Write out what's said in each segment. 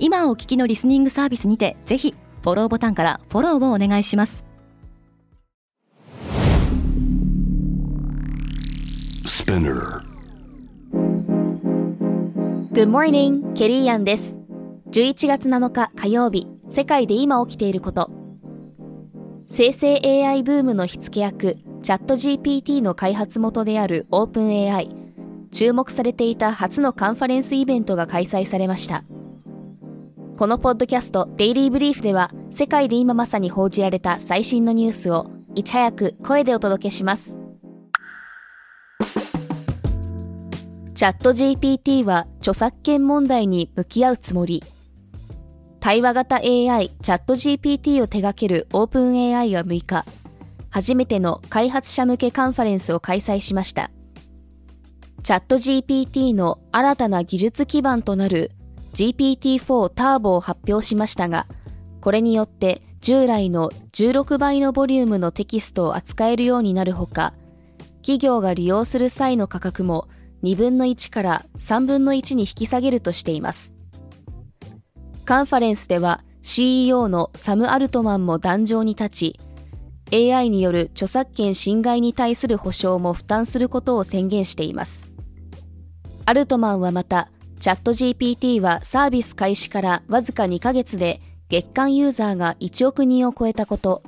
今お聞きのリスニングサービスにてぜひフォローボタンからフォローをお願いします Spinner. Good morning, ケリーアンです。11月7日火曜日、世界で今起きていること。生成 AI ブームの火付け役、チャット GPT の開発元である OpenAI。注目されていた初のカンファレンスイベントが開催されました。このポッドキャスト、デイリーブリーフでは、世界で今まさに報じられた最新のニュースを、いち早く声でお届けします。チャット GPT は著作権問題に向き合うつもり。対話型 AI チャット GPT を手掛ける OpenAI は6日、初めての開発者向けカンファレンスを開催しました。チャット GPT の新たな技術基盤となる GPT-4 ターボを発表しましたが、これによって従来の16倍のボリュームのテキストを扱えるようになるほか、企業が利用する際の価格も2分の1から3分の1に引き下げるとしています。カンファレンスでは CEO のサム・アルトマンも壇上に立ち、AI による著作権侵害に対する保証も負担することを宣言しています。アルトマンはまた、チャット GPT はサービス開始からわずか2ヶ月で月間ユーザーが1億人を超えたこと、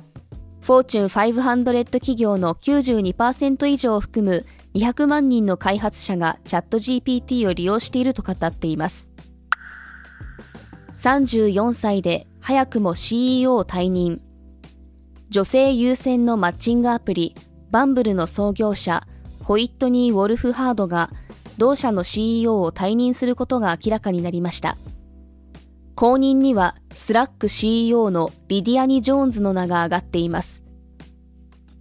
フォーチュン500企業の92%以上を含む200万人の開発者がチャット GPT を利用していると語っています。34歳で早くも CEO を退任。女性優先のマッチングアプリ、 Bumble の創業者、ホイットニー・ウォルフハードが、同社の CEO を退任することが明らかになりました。後任には、 Slack CEO のリディアン・ジョーンズの名が挙がっています。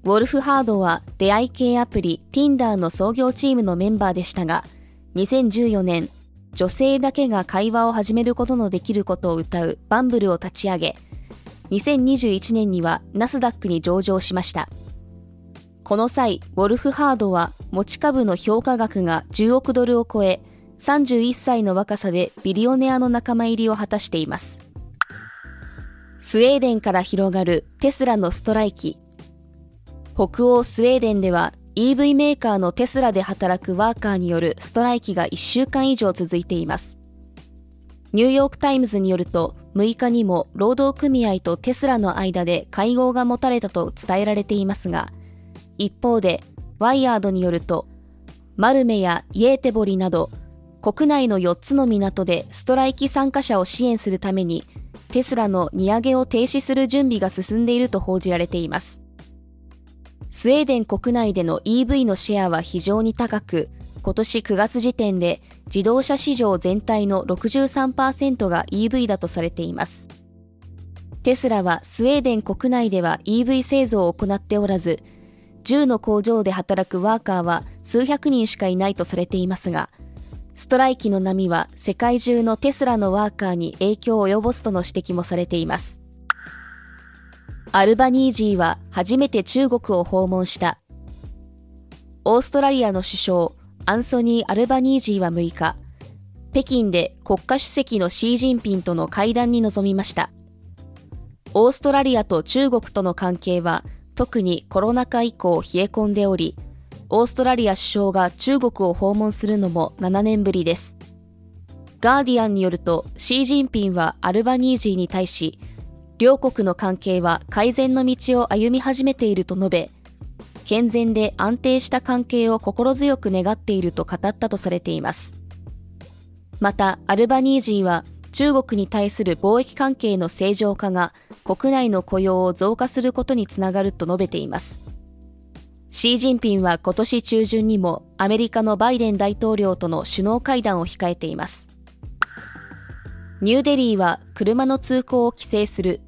ウォルフハードは出会い系アプリ Tinder の創業チームのメンバーでしたが、2014年、女性だけが会話を始めることのできることを謳う Bumble を立ち上げ、2021年にはナスダックに上場しました。この際、ウォルフハードは持ち株の評価額が10億ドルを超え、31歳の若さでビリオネアの仲間入りを果たしています。スウェーデンから広がるテスラのストライキ。北欧スウェーデンでは EV メーカーのテスラで働くワーカーによるストライキが1週間以上続いています。ニューヨークタイムズによると6日にも労働組合とテスラの間で会合が持たれたと伝えられていますが、一方で WIRED によるとマルメやイエーテボリなど国内の4つの港でストライキ参加者を支援するためにテスラの荷上げを停止する準備が進んでいると報じられています。スウェーデン国内での EV のシェアは非常に高く、今年9月時点で自動車市場全体の63%が EV だとされています。テスラはスウェーデン国内では EV 製造を行っておらず、10の工場で働くワーカーは数百人しかいないとされていますが、ストライキの波は世界中のテスラのワーカーに影響を及ぼすとの指摘もされています。アルバニージーは初めて中国を訪問した。オーストラリアの首相、アンソニー・アルバニージーは6日、北京で国家主席のシー・ジンピンとの会談に臨みました。オーストラリアと中国との関係は特にコロナ禍以降冷え込んでおり、オーストラリア首相が中国を訪問するのも7年ぶりです。ガーディアンによると、シー・ジンピンはアルバニージーに対し、両国の関係は改善の道を歩み始めていると述べ、健全で安定した関係を心強く願っていると語ったとされています。また、アルバニージーは中国に対する貿易関係の正常化が国内の雇用を増加することにつながると述べています。シー・ジンピンは今年中旬にもアメリカのバイデン大統領との首脳会談を控えています。ニューデリーは車の通行を規制する。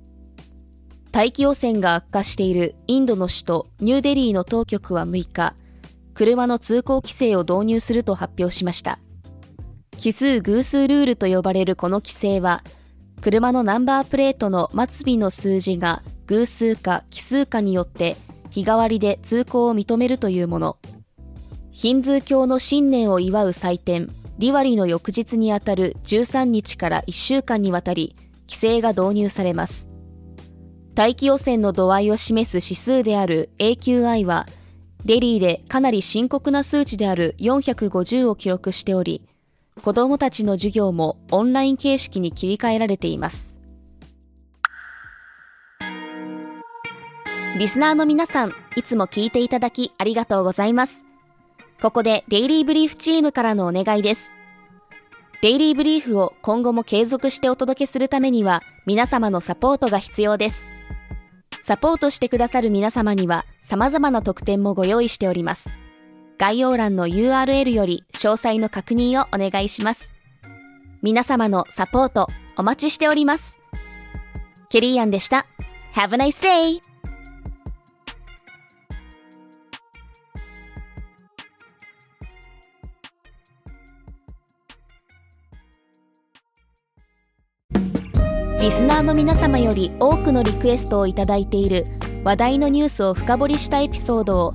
大気汚染が悪化しているインドの首都ニューデリーの当局は6日、車の通行規制を導入すると発表しました。奇数偶数ルールと呼ばれるこの規制は、車のナンバープレートの末尾の数字が偶数か奇数かによって日替わりで通行を認めるというもの。ヒンズー教の新年を祝う祭典、ディワリの翌日にあたる13日から1週間にわたり、規制が導入されます。大気汚染の度合いを示す指数である AQI は、デリーでかなり深刻な数値である450を記録しており、子供たちの授業もオンライン形式に切り替えられています。リスナーの皆さん、いつも聞いていただきありがとうございます。ここでデイリーブリーフチームからのお願いです。デイリーブリーフを今後も継続してお届けするためには皆様のサポートが必要です。サポートしてくださる皆様には様々な特典もご用意しております。概要欄の URL より詳細の確認をお願いします。皆様のサポートお待ちしております。ケリーアンでした。Have a nice day! リスナーの皆様より多くのリクエストをいただいている話題のニュースを深掘りしたエピソードを